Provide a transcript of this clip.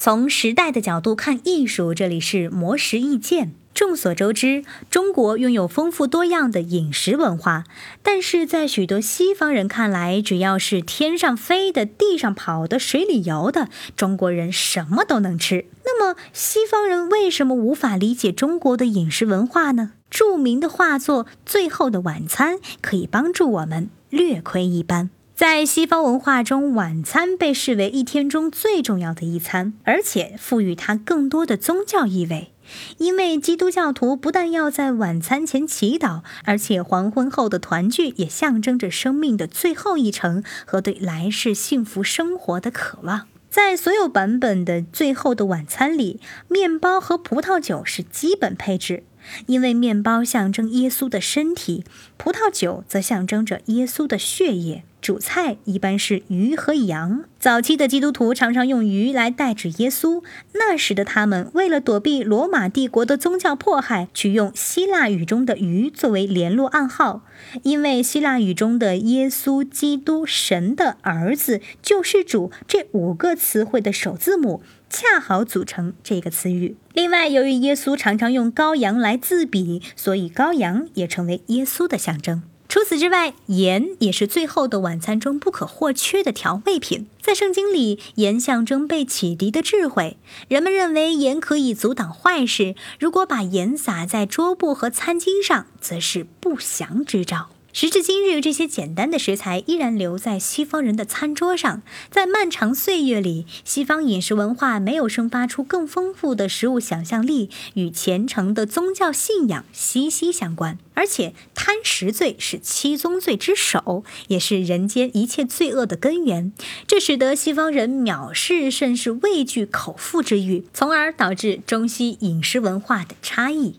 从时代的角度看艺术，这里是魔石意见。众所周知，中国拥有丰富多样的饮食文化，但是在许多西方人看来，只要是天上飞的、地上跑的、水里游的，中国人什么都能吃。那么，西方人为什么无法理解中国的饮食文化呢？著名的画作《最后的晚餐》可以帮助我们略窥一斑。在西方文化中，晚餐被视为一天中最重要的一餐，而且赋予它更多的宗教意味。因为基督教徒不但要在晚餐前祈祷，而且黄昏后的团聚也象征着生命的最后一程和对来世幸福生活的渴望。在所有版本的《最后的晚餐》里，面包和葡萄酒是基本配置，因为面包象征耶稣的身体，葡萄酒则象征着耶稣的血液。主菜一般是鱼和羊。早期的基督徒常常用鱼来代指耶稣。那时的他们为了躲避罗马帝国的宗教迫害，取用希腊语中的鱼作为联络暗号。因为希腊语中的“耶稣基督神的儿子救世主”这五个词汇的首字母恰好组成这个词语。另外，由于耶稣常常用羔羊来自比，所以羔羊也成为耶稣的象征。除此之外，盐也是最后的晚餐中不可或缺的调味品。在圣经里，盐象征被启迪的智慧。人们认为盐可以阻挡坏事，如果把盐撒在桌布和餐巾上，则是不祥之兆。时至今日，这些简单的食材依然留在西方人的餐桌上。在漫长岁月里，西方饮食文化没有生发出更丰富的食物想象力，与虔诚的宗教信仰息息相关。而且，贪食罪是七宗罪之首，也是人间一切罪恶的根源。这使得西方人藐视，甚至畏惧口腹之欲，从而导致中西饮食文化的差异。